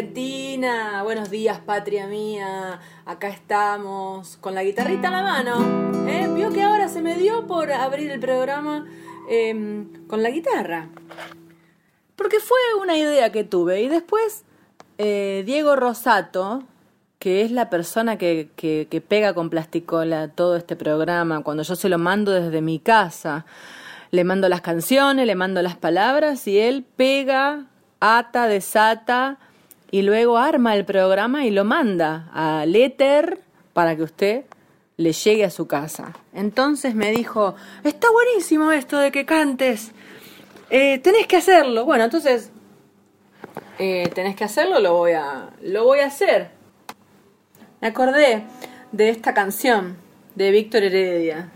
Argentina. Buenos días, patria mía. Acá estamos con la guitarrita en la mano. ¿eh? Vio que ahora se me dio por abrir el programa eh, con la guitarra. Porque fue una idea que tuve. Y después, eh, Diego Rosato, que es la persona que, que pega con plasticola todo este programa, cuando yo se lo mando desde mi casa, le mando las canciones, le mando las palabras y él pega, ata, desata y luego arma el programa y lo manda a Letter para que usted le llegue a su casa. Entonces me dijo, está buenísimo esto de que cantes, eh, tenés que hacerlo. Bueno, entonces, eh, tenés que hacerlo, lo voy a, lo voy a hacer. Me acordé de esta canción de Víctor Heredia.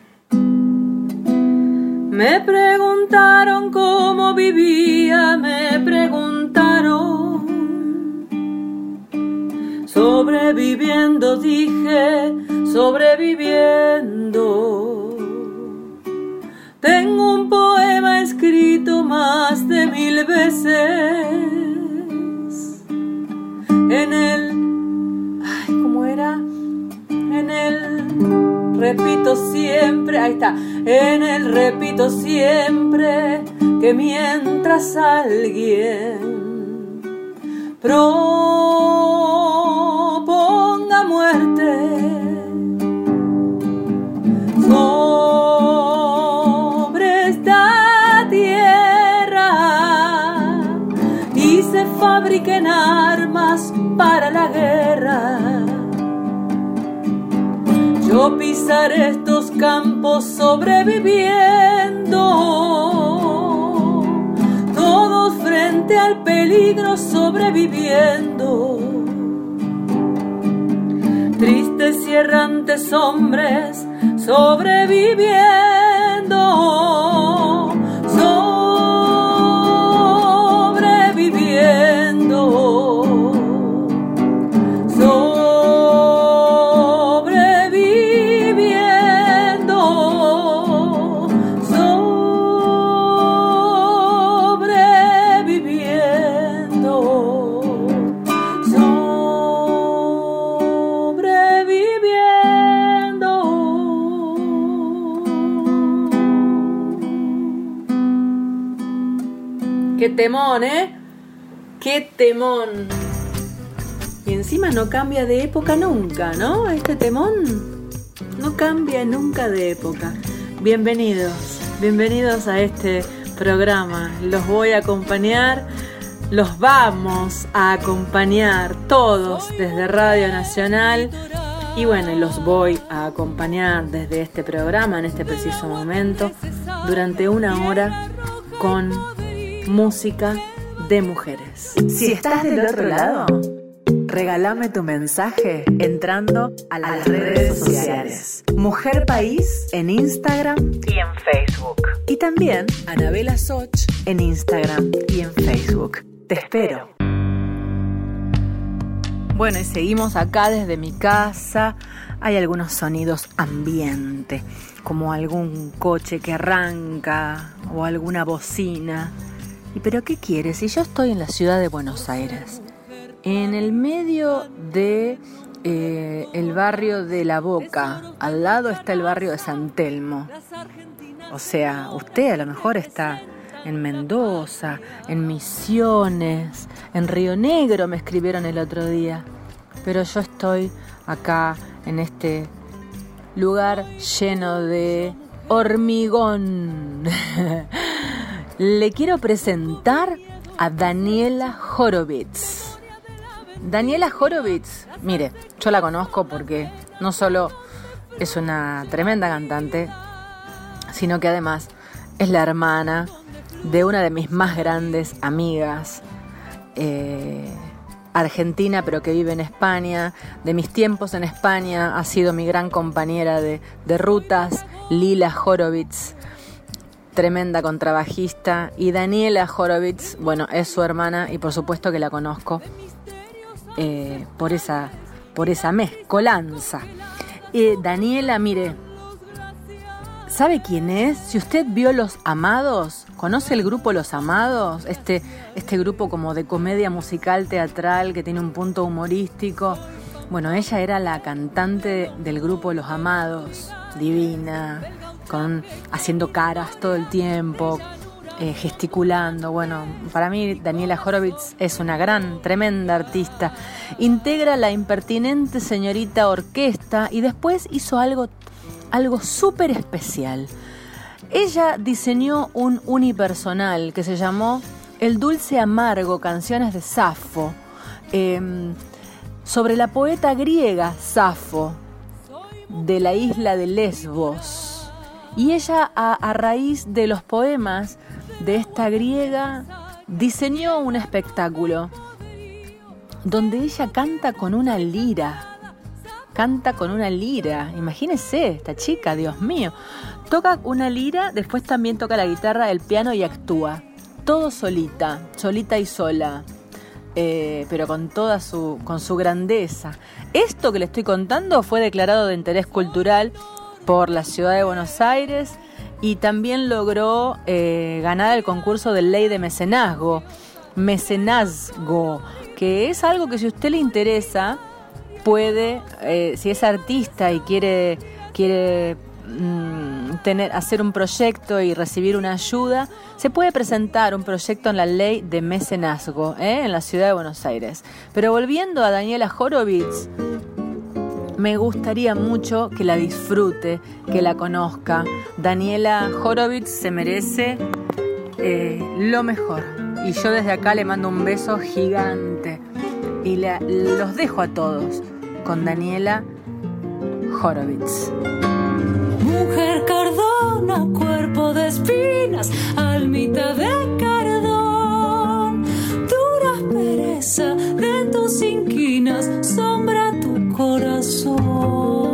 Me preguntaron cómo vivía, me preguntaron. Sobreviviendo, dije, sobreviviendo. Tengo un poema escrito más de mil veces. En el Ay, ¿cómo era? En el repito siempre, ahí está. En el repito siempre que mientras alguien proponga muerte sobre esta tierra y se fabriquen armas para la guerra. Yo pisaré estos campos sobreviviendo, todos frente al peligro sobreviviendo. Errantes hombres sobreviviendo, temón, ¿eh? Qué temón. Y encima no cambia de época nunca, ¿no? Este temón no cambia nunca de época. Bienvenidos, bienvenidos a este programa. Los voy a acompañar, los vamos a acompañar todos desde Radio Nacional. Y bueno, los voy a acompañar desde este programa, en este preciso momento, durante una hora con música de mujeres. Si estás del otro lado, regálame tu mensaje entrando a las redes sociales. Mujer País en Instagram y en Facebook. Y también Anabela Soch, en Instagram y en Facebook. Te espero. Bueno, y seguimos acá desde mi casa. Hay algunos sonidos ambiente, como algún coche que arranca o alguna bocina. ¿Y pero qué quieres? Si yo estoy en la ciudad de Buenos Aires, en el medio de eh, el barrio de La Boca, al lado está el barrio de San Telmo. O sea, usted a lo mejor está en Mendoza, en Misiones, en Río Negro me escribieron el otro día. Pero yo estoy acá en este lugar lleno de hormigón. Le quiero presentar a Daniela Horowitz. Daniela Horowitz, mire, yo la conozco porque no solo es una tremenda cantante, sino que además es la hermana de una de mis más grandes amigas, eh, argentina pero que vive en España. De mis tiempos en España ha sido mi gran compañera de, rutas, Lila Horowitz, tremenda contrabajista. Y Daniela Horowitz, bueno, es su hermana y por supuesto que la conozco eh, por, esa, por esa mezcolanza. Eh, Daniela, mire, ¿sabe quién es? Si usted vio Los Amados, ¿conoce el grupo Los Amados? Este, este grupo como de comedia musical teatral que tiene un punto humorístico. Bueno, ella era la cantante del grupo Los Amados, divina, con, haciendo caras todo el tiempo, eh, gesticulando. Bueno, para mí Daniela Horowitz es una gran, tremenda artista. Integra la impertinente señorita orquesta y después hizo algo, algo súper especial. Ella diseñó un unipersonal que se llamó El Dulce Amargo, Canciones de Safo, em, sobre la poeta griega Safo, de la isla de Lesbos. Y ella, a raíz de los poemas, de esta griega diseñó un espectáculo donde ella canta con una lira. Canta con una lira. Imagínese, esta chica, Dios mío. Toca una lira, después también toca la guitarra, el piano y actúa. Todo solita, solita y sola. Eh, pero con toda su, con su grandeza. Esto que le estoy contando fue declarado de interés cultural por la ciudad de Buenos Aires y también logró eh, ganar el concurso de ley de mecenazgo, mecenazgo, que es algo que si usted le interesa, puede, eh, si es artista y quiere, quiere mm, tener, hacer un proyecto y recibir una ayuda, se puede presentar un proyecto en la ley de mecenazgo ¿eh? en la ciudad de Buenos Aires. Pero volviendo a Daniela Horowitz, me gustaría mucho que la disfrute, que la conozca. Daniela Horowitz se merece eh, lo mejor. Y yo desde acá le mando un beso gigante. Y los dejo a todos con Daniela Horowitz. Mujer cardona, cuerpo de espinas, almita de cardón, dura pereza de tus inquinas, corazón.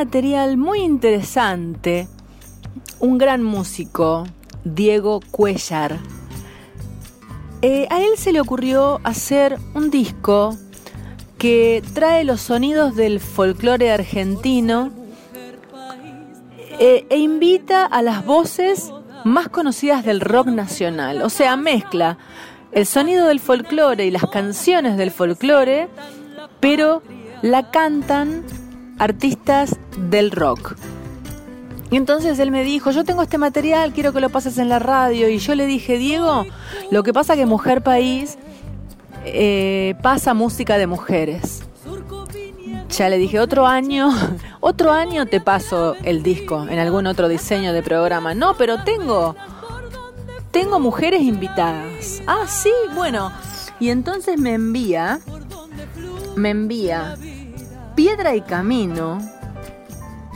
Material muy interesante, un gran músico, Diego Cuellar. Eh, a él se le ocurrió hacer un disco que trae los sonidos del folclore argentino eh, e invita a las voces más conocidas del rock nacional. O sea, mezcla el sonido del folclore y las canciones del folclore, pero la cantan artistas del rock. Y entonces él me dijo, yo tengo este material, quiero que lo pases en la radio. Y yo le dije, Diego, lo que pasa que Mujer País eh, pasa música de mujeres. Ya le dije, otro año, otro año te paso el disco en algún otro diseño de programa. No, pero tengo, tengo mujeres invitadas. Ah, sí, bueno. Y entonces me envía, me envía Piedra y Camino.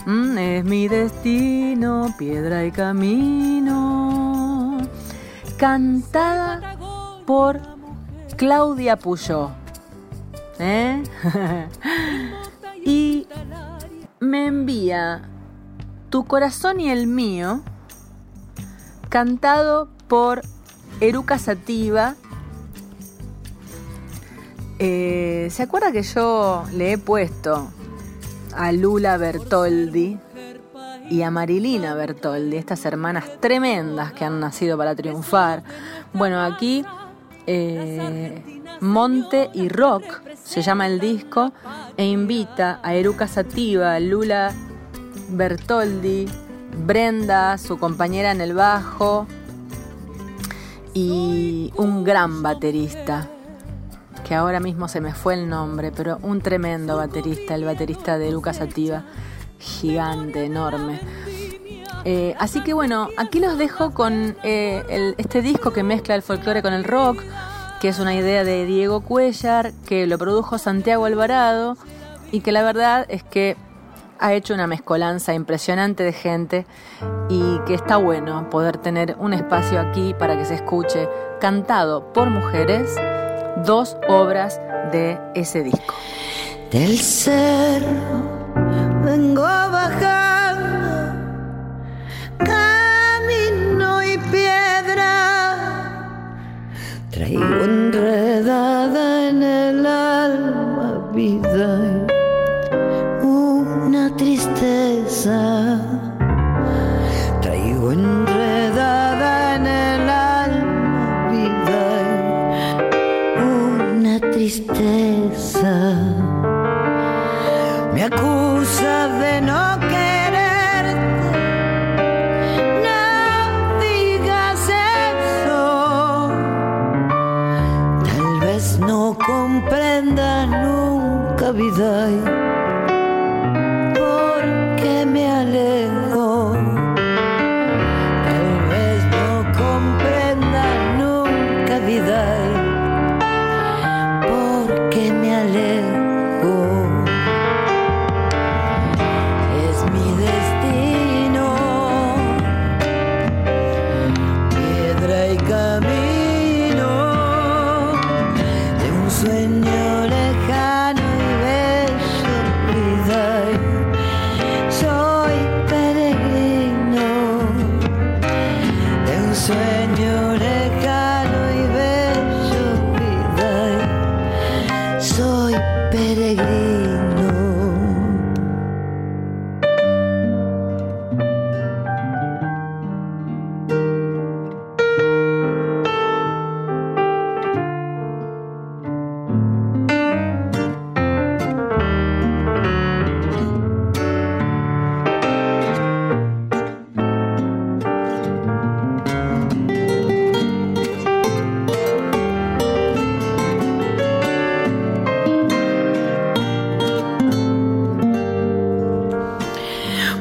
Mm, es mi destino, piedra y camino. Cantada por Claudia Puyó. ¿Eh? y me envía Tu corazón y el mío, cantado por Eruca Sativa eh, ¿Se acuerda que yo le he puesto a Lula Bertoldi y a Marilina Bertoldi, estas hermanas tremendas que han nacido para triunfar? Bueno, aquí eh, Monte y Rock, se llama el disco, e invita a Eruca Sativa, Lula Bertoldi, Brenda, su compañera en el bajo, y un gran baterista, que ahora mismo se me fue el nombre, pero un tremendo baterista, el baterista de Eruca Sativa, gigante, enorme. Eh, así que bueno, aquí los dejo con eh, este disco que mezcla el folclore con el rock, que es una idea de Diego Cuellar, que lo produjo Santiago Alvarado y que la verdad es que ha hecho una mezcolanza impresionante de gente y que está bueno poder tener un espacio aquí para que se escuche cantado por mujeres dos obras de ese disco. Del cerro vengo bajando, camino y piedra, traigo enredada en el alma vida tristeza. Traigo enredada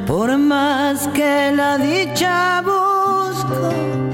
por más que la dicha busco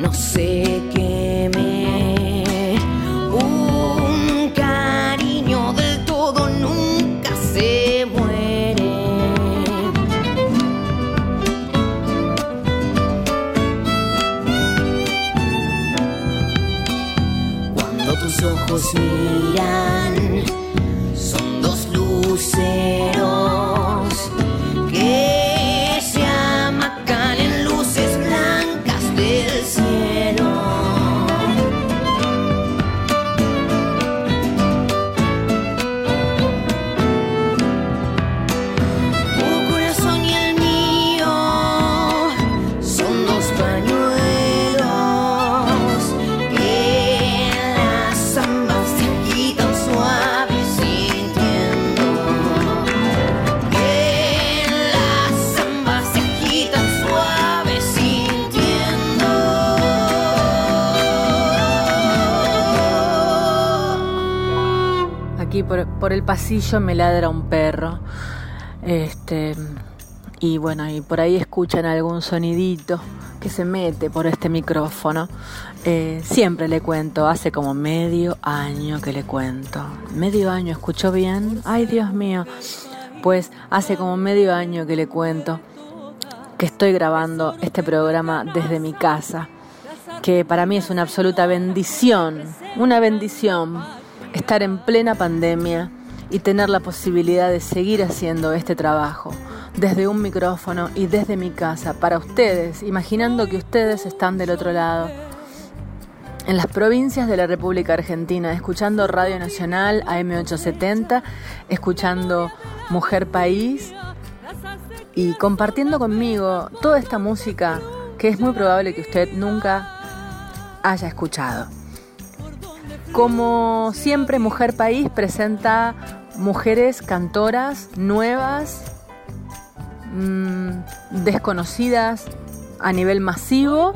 No se queme, un cariño del todo nunca se muere. Cuando tus ojos miran, por, el pasillo me ladra un perro. Este. Y bueno, y por ahí escuchan algún sonidito que se mete por este micrófono. Eh, siempre le cuento, hace como medio año que le cuento. Medio año, ¿escuchó bien? Ay, Dios mío. Pues hace como medio año que le cuento que estoy grabando este programa desde mi casa, que para mí es una absoluta bendición, una bendición estar en plena pandemia y tener la posibilidad de seguir haciendo este trabajo desde un micrófono y desde mi casa para ustedes, imaginando que ustedes están del otro lado. En las provincias de la República Argentina, escuchando Radio Nacional AM870, escuchando Mujer País y compartiendo conmigo toda esta música que es muy probable que usted nunca haya escuchado. Como siempre, Mujer País presenta mujeres cantoras nuevas, mmm, desconocidas a nivel masivo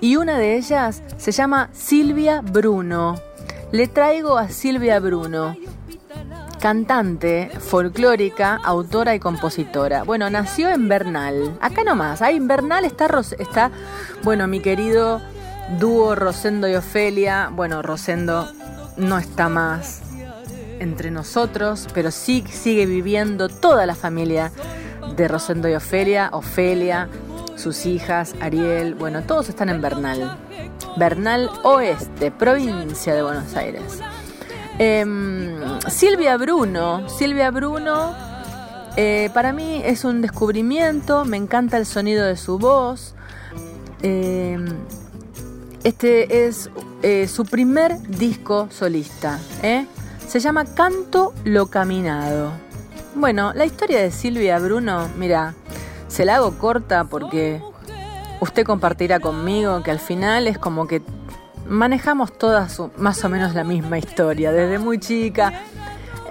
y una de ellas se llama Silvia Bruno. Le traigo a Silvia Bruno, cantante, folclórica, autora y compositora. Bueno, nació en Bernal. Acá nomás, ahí en Bernal está, está bueno, mi querido dúo Rosendo y Ofelia. Bueno, Rosendo no está más entre nosotros, pero sí sigue viviendo toda la familia de Rosendo y Ofelia, Ofelia, sus hijas, Ariel, bueno, todos están en Bernal. Bernal Oeste, provincia de Buenos Aires. Em, Silvia Bruno, Silvia Bruno, eh, para mí es un descubrimiento, me encanta el sonido de su voz. Em, este es eh, su primer disco solista, ¿eh? se llama Canto lo Caminado. Bueno, la historia de Silvia Bruno, mira, se la hago corta porque usted compartirá conmigo que al final es como que manejamos todas más o menos la misma historia. Desde muy chica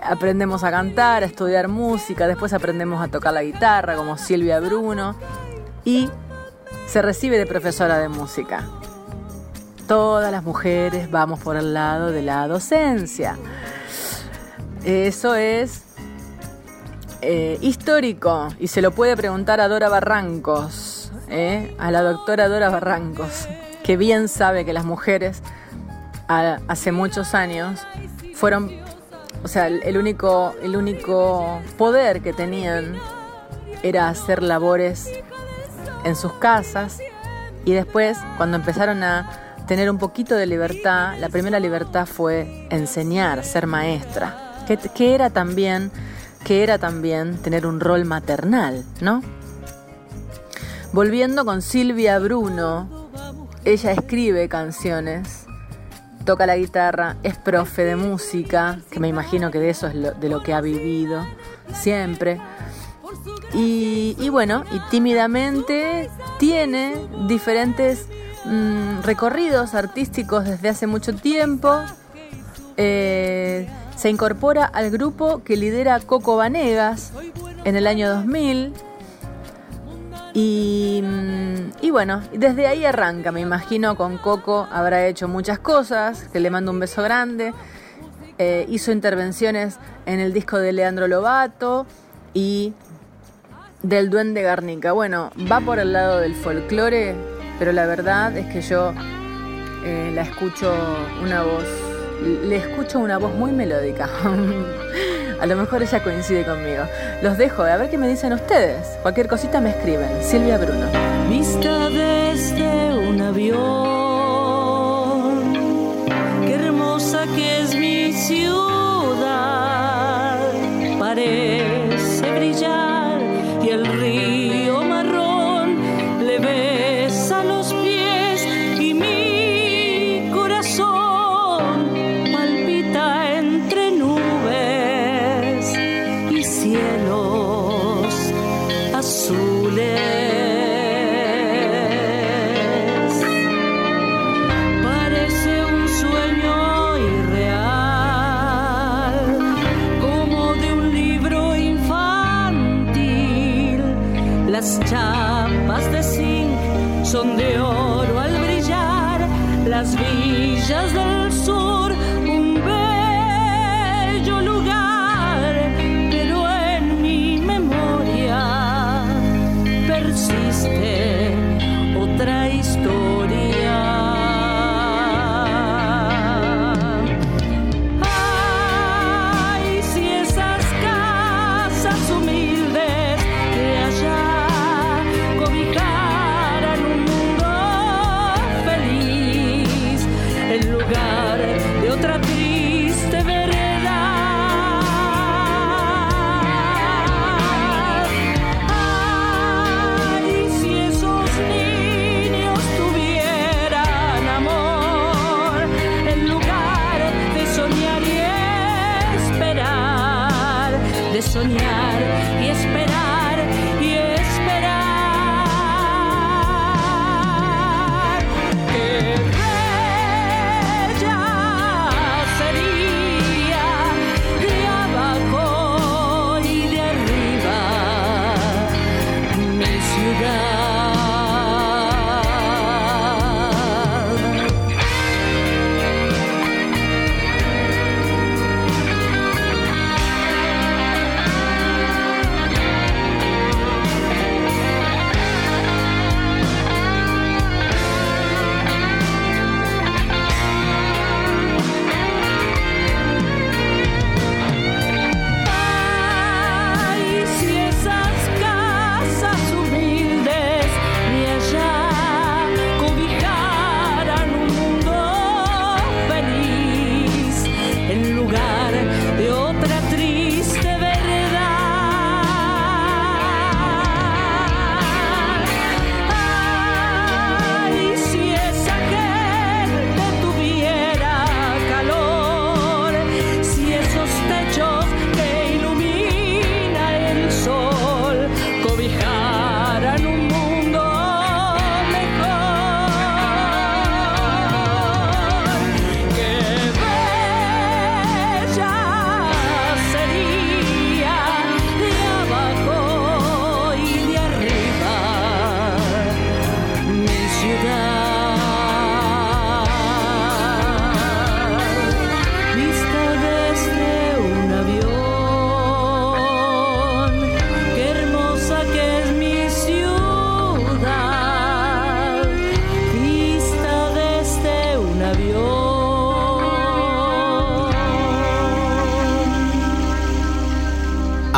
aprendemos a cantar, a estudiar música, después aprendemos a tocar la guitarra como Silvia Bruno y se recibe de profesora de música. Todas las mujeres vamos por el lado de la docencia. Eso es eh, histórico y se lo puede preguntar a Dora Barrancos, ¿eh? a la doctora Dora Barrancos, que bien sabe que las mujeres hace muchos años fueron, o sea, el único, el único poder que tenían era hacer labores en sus casas y después cuando empezaron a tener un poquito de libertad, la primera libertad fue enseñar, ser maestra, que, que era también que era también tener un rol maternal, ¿no? Volviendo con Silvia Bruno, ella escribe canciones, toca la guitarra, es profe de música, que me imagino que de eso es de lo que ha vivido siempre. Y, bueno, y tímidamente tiene diferentes mm, recorridos artísticos desde hace mucho tiempo. Eh, se incorpora al grupo que lidera Coco Vanegas en el año 2000. Y, mm, y, bueno, desde ahí arranca, me imagino con Coco habrá hecho muchas cosas, que le mando un beso grande. Eh, hizo intervenciones en el disco de Leandro Lobato y del Duende Garnica. Bueno, va por el lado del folclore, pero la verdad es que yo eh, la escucho una voz le escucho una voz muy melódica. a lo mejor ella coincide conmigo. Los dejo, a ver qué me dicen ustedes. Cualquier cosita me escriben. Silvia Bruno. Vista desde un avión. Qué hermosa que es mi ciudad. Parece brillar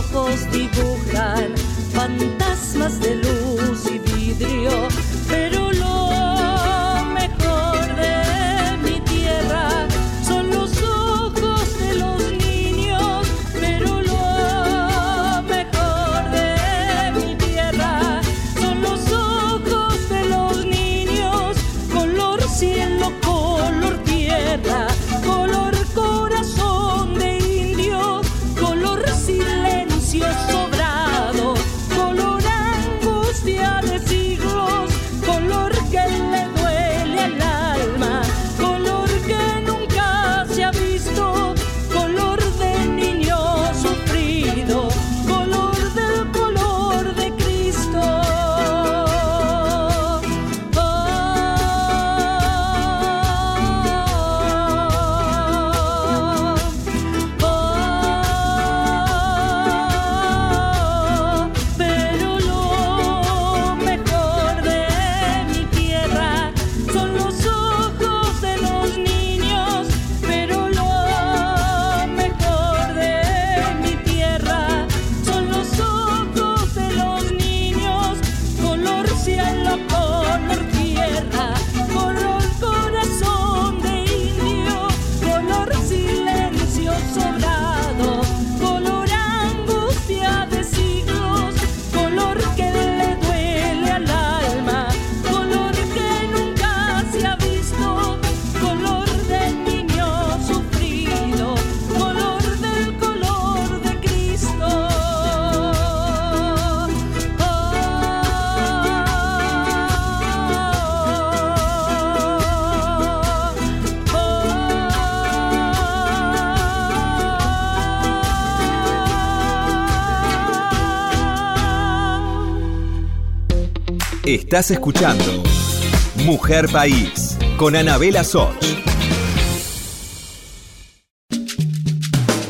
ojos dibujan fantasmas de luz y vidrio. Estás escuchando Mujer País con Anabela Soch.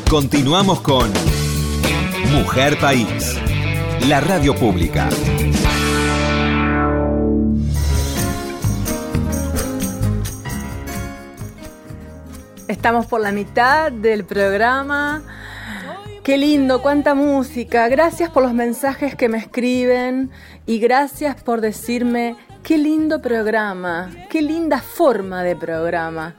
Continuamos con Mujer País, la radio pública. Estamos por la mitad del programa. Qué lindo, cuánta música. Gracias por los mensajes que me escriben y gracias por decirme qué lindo programa, qué linda forma de programa.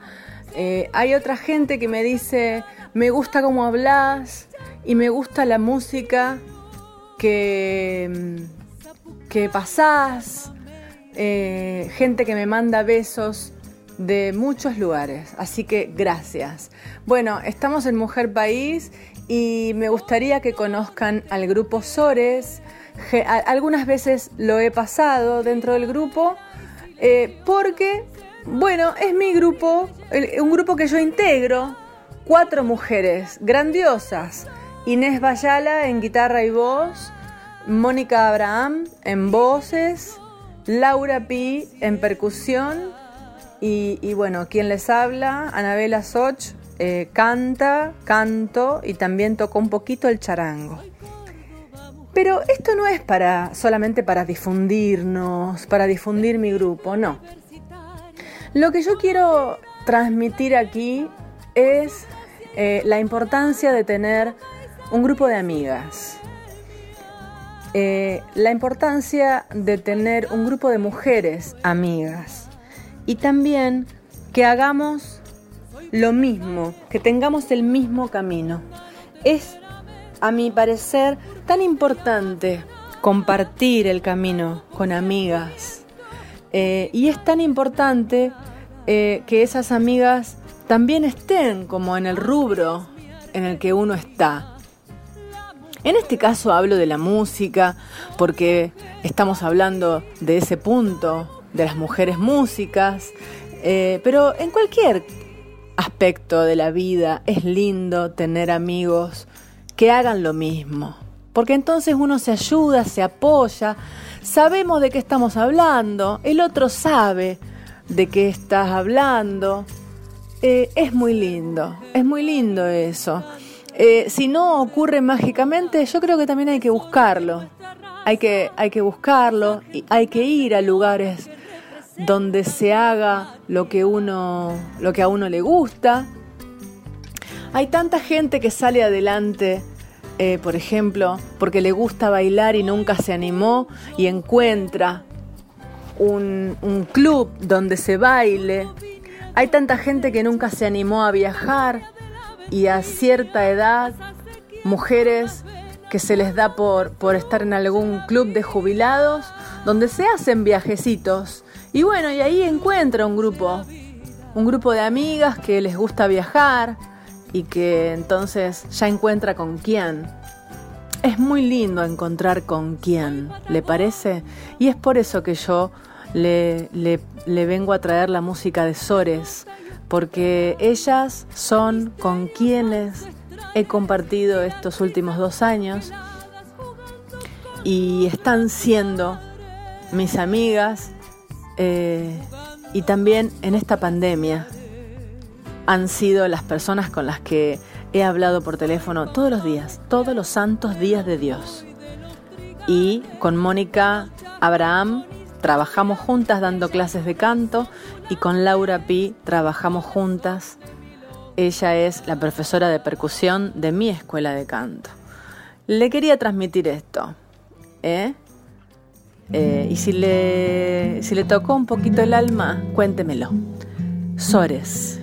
Eh, hay otra gente que me dice, me gusta cómo hablas y me gusta la música que, que pasás. Eh, gente que me manda besos de muchos lugares. Así que gracias. Bueno, estamos en Mujer País y me gustaría que conozcan al grupo Sores, algunas veces lo he pasado dentro del grupo eh, porque, bueno, es mi grupo, un grupo que yo integro, cuatro mujeres grandiosas. Inés Bayala en guitarra y voz, Mónica Abraham en voces, Laura Pi en percusión y, bueno, quien les habla, Anabela Soch, eh, canta, canto y también tocó un poquito el charango. Pero esto no es para solamente para difundirnos, para difundir mi grupo, no. Lo que yo quiero transmitir aquí es eh, la importancia de tener un grupo de amigas. Eh, la importancia de tener un grupo de mujeres amigas. Y también que hagamos lo mismo, que tengamos el mismo camino. Es a mi parecer, tan importante compartir el camino con amigas. Eh, y es tan importante eh, que esas amigas también estén como en el rubro en el que uno está. En este caso hablo de la música porque estamos hablando de ese punto, de las mujeres músicas, eh, pero en cualquier aspecto de la vida es lindo tener amigos que hagan lo mismo. Porque entonces uno se ayuda, se apoya, sabemos de qué estamos hablando, el otro sabe de qué estás hablando. Eh, es muy lindo, es muy lindo eso. Eh, si no ocurre mágicamente, yo creo que también hay que buscarlo. Hay que, hay que buscarlo y hay que ir a lugares donde se haga lo que uno, lo que a uno le gusta hay tanta gente que sale adelante, eh, por ejemplo, porque le gusta bailar y nunca se animó y encuentra un, un club donde se baile. Hay tanta gente que nunca se animó a viajar y a cierta edad, mujeres que se les da por, por estar en algún club de jubilados donde se hacen viajecitos. Y bueno, y ahí encuentra un grupo, un grupo de amigas que les gusta viajar, y que entonces ya encuentra con quién. Es muy lindo encontrar con quién, ¿le parece? Y es por eso que yo le, le, vengo a traer la música de Sores, porque ellas son con quienes he compartido estos últimos dos años y están siendo mis amigas eh, y también en esta pandemia han sido las personas con las que he hablado por teléfono todos los días, todos los santos días de Dios. Y con Mónica Abraham trabajamos juntas dando clases de canto y con Laura Pi trabajamos juntas. Ella es la profesora de percusión de mi escuela de canto. Le quería transmitir esto. ¿eh? Eh, y si le, si le tocó un poquito el alma, cuéntemelo. Sores.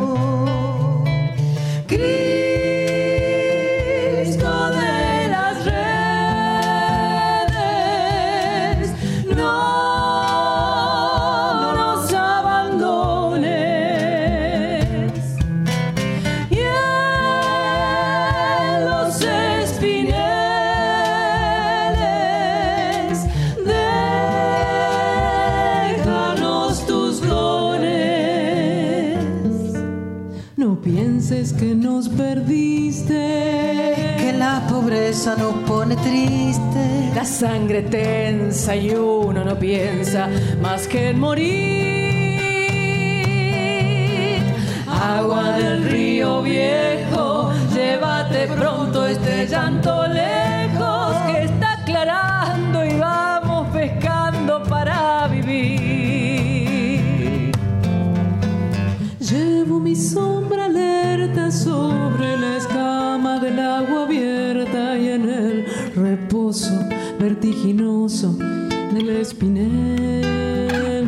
Que La sangre tensa y uno no piensa más que en morir. Agua del río viejo, llévate pronto este llanto del espinel.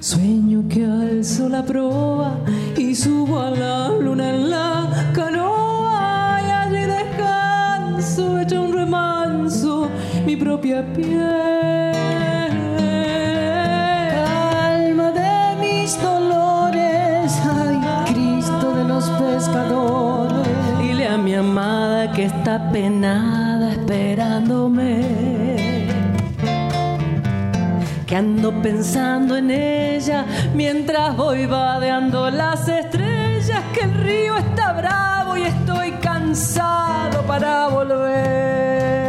Sueño que alzo la proa y subo a la luna en la canoa y allí descanso, hecho un remanso, mi propia piel. Calma de mis dolores, ay Cristo de los pescadores. Dile a mi amada que está penada esperándome. Que ando pensando en ella mientras voy vadeando las estrellas. Que el río está bravo y estoy cansado para volver.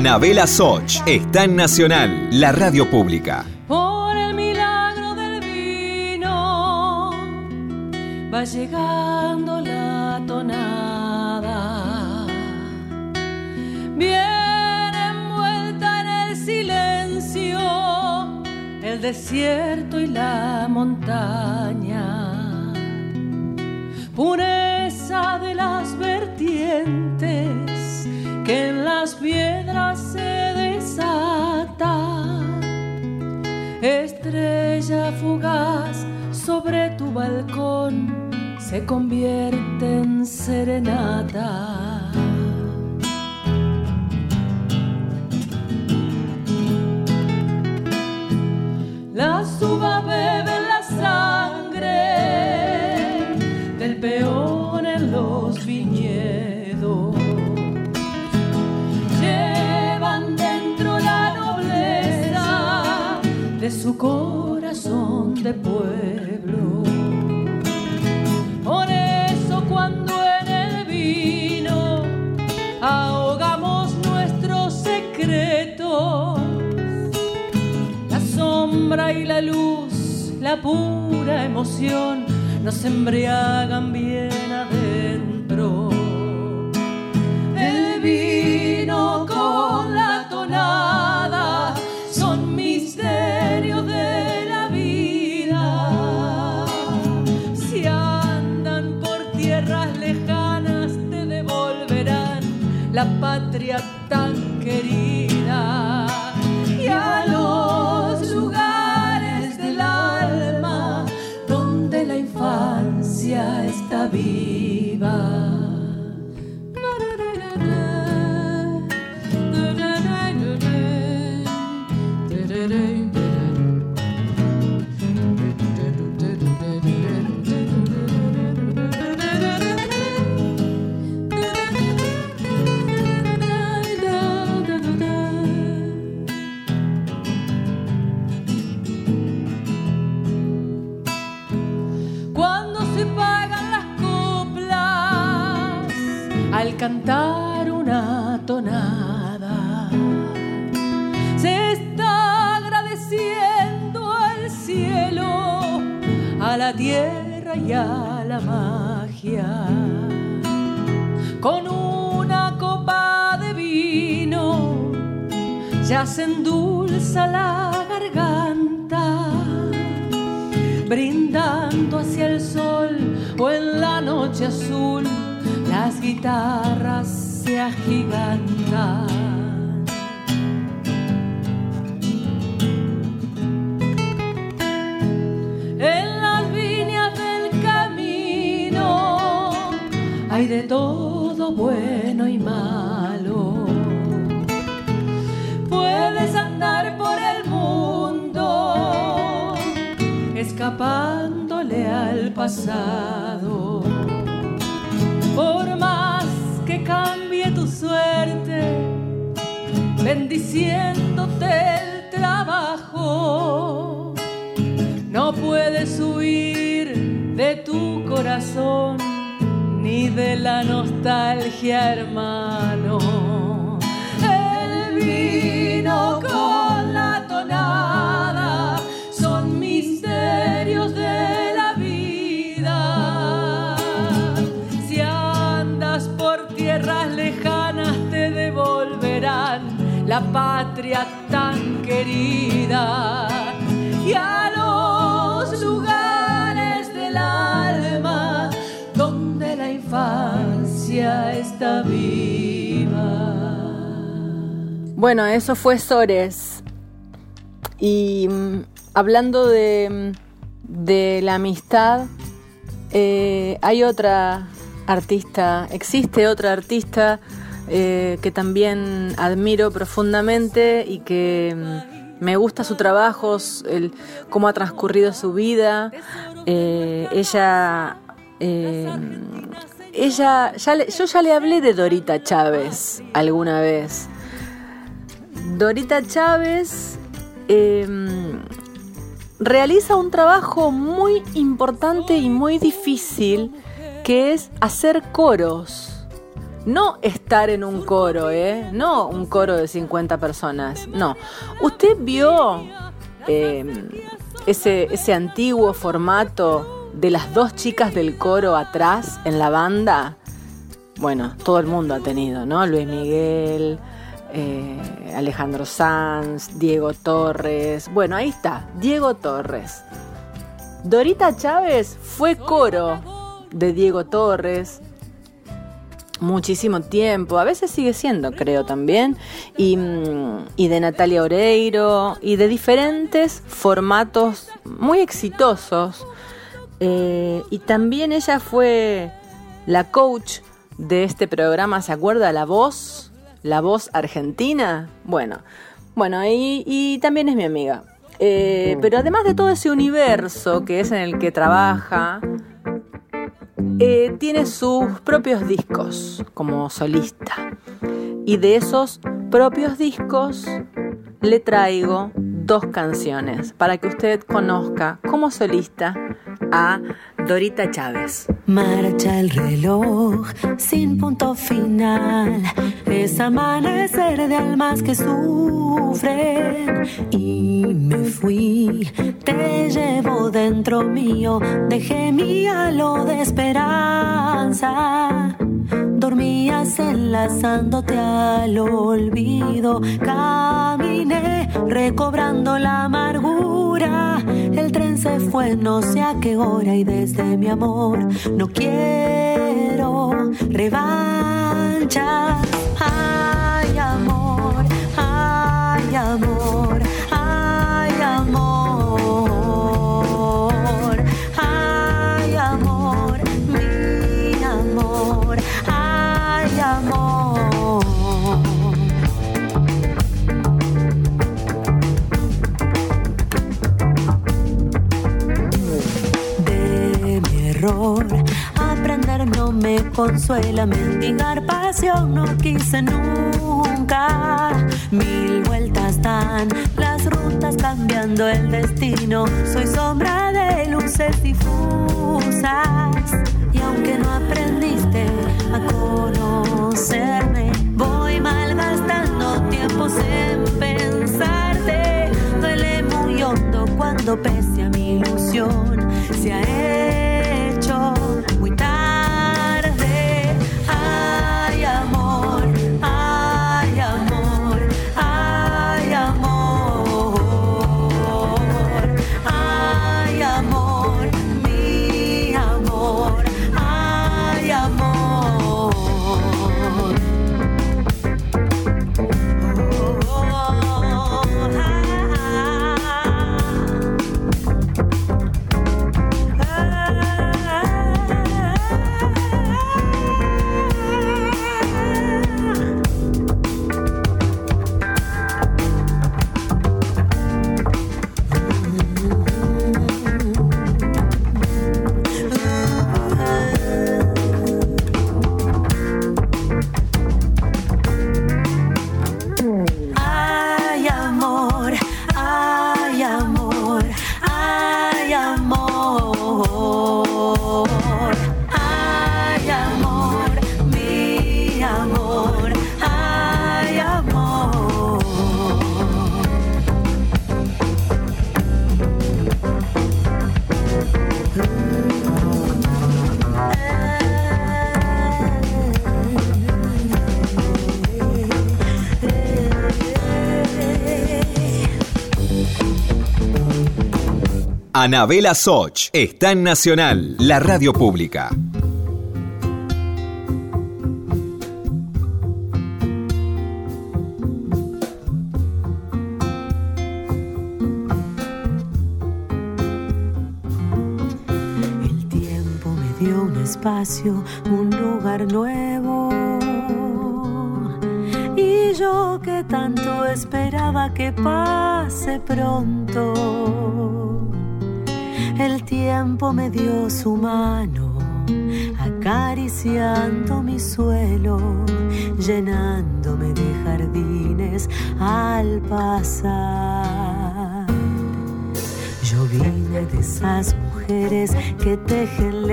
Anabela Soch está en Nacional, la radio pública. Por el milagro del vino va llegando la tonada. Bien envuelta en el silencio, el desierto y la montaña. Pureza de las vertientes que en las piedras Estrella fugaz sobre tu balcón se convierte en serenata. La suba bebe su corazón de pueblo. Por eso cuando en el vino ahogamos nuestros secretos, la sombra y la luz, la pura emoción nos embriagan bien viva. El vino con la tonada son misterios de la vida. Si andas por tierras lejanas te devolverán la patria tan querida Bueno, eso fue Sores. Y mm, hablando de, mm, de la amistad, eh, hay otra artista, existe otra artista eh, que también admiro profundamente y que mm, me gusta su trabajo, cómo ha transcurrido su vida. Eh, ella, ella, le- yo ya le hablé de Dorita Chávez alguna vez. Dorita Chávez eh, realiza un trabajo muy importante y muy difícil que es hacer coros. No estar en un coro, ¿eh? No un coro de 50 personas, no. ¿Usted vio eh, ese, ese antiguo formato de las dos chicas del coro atrás en la banda? Bueno, todo el mundo ha tenido, ¿no? Luis Miguel, eh, Alejandro Sanz, Diego Torres. Bueno, ahí está, Diego Torres. Dorita Chávez fue coro de Diego Torres muchísimo tiempo, a veces sigue siendo, creo también, y, mm, de Natalia Oreiro, y de diferentes formatos muy exitosos. Eh, y también ella fue la coach de este programa, ¿se acuerda? La voz, la voz argentina. Bueno, bueno, y, y también es mi amiga. Eh, pero además de todo ese universo que es en el que trabaja, eh, tiene sus propios discos como solista. Y de esos propios discos le traigo dos canciones para que usted conozca como solista a Dorita Chávez. Marcha el reloj sin punto final. Es amanecer de almas que sufren. Y me fui, te llevo dentro mío. Dejé mi halo de esperanza. Dormías enlazándote al olvido. Caminé recobrando la amargura. El tren se fue, no sé a qué hora. Y desde mi amor no quiero revancha. Ay, amor, aprender no me consuela, mendigar pasión no quise nunca. Mil vueltas dan las rutas cambiando el destino. Soy sombra de luces difusas y aunque no aprendiste a conocerme, voy malgastando tiempos en pensarte. Duele muy hondo cuando pese a mi ilusión se ha Anabela Soch está en Nacional, la radio pública. El tiempo me dio un espacio, un lugar nuevo. Y yo que tanto esperaba que pase pronto. El tiempo me dio su mano, acariciando mi suelo, llenándome de jardines al pasar. Yo vine de esas mujeres que tejen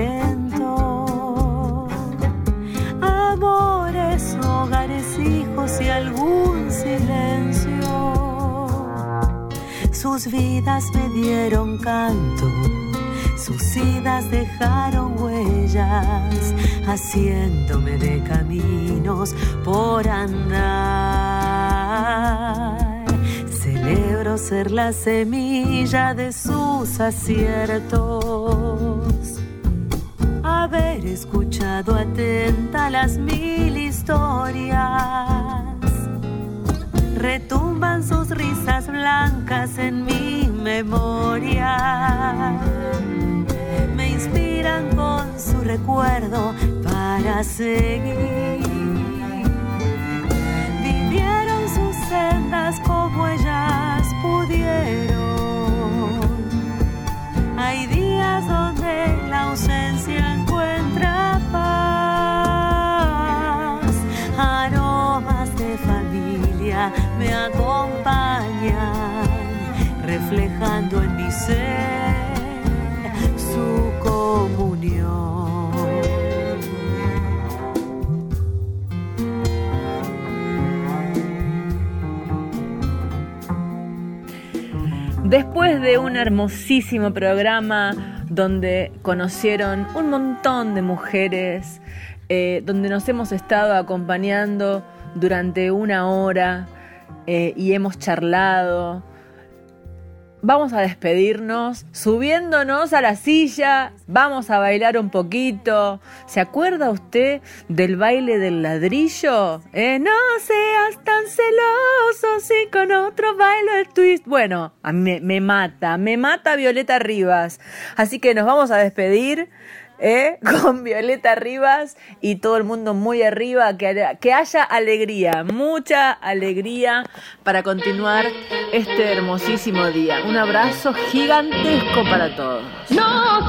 Sus vidas me dieron canto, sus idas dejaron huellas, haciéndome de caminos por andar. Celebro ser la semilla de sus aciertos. Haber escuchado atenta las mil historias. Retumban sus risas blancas en mi memoria. Me inspiran con su recuerdo para seguir vivieron sus sendas como ellas pudieron. Hay días donde la ausencia Después de un hermosísimo programa donde conocieron un montón de mujeres, eh, donde nos hemos estado acompañando durante una hora eh, y hemos charlado, vamos a despedirnos subiéndonos a la silla, vamos a bailar un poquito. ¿Se acuerda usted del baile del ladrillo? Eh, no seas tan celoso si con otro bailo el twist. Bueno, a mí me, me mata, me mata Violeta Rivas. Así que nos vamos a despedir. ¿Eh? con Violeta Rivas y todo el mundo muy arriba, que, haya- que haya alegría, mucha alegría para continuar este hermosísimo día. Un abrazo gigantesco para todos. No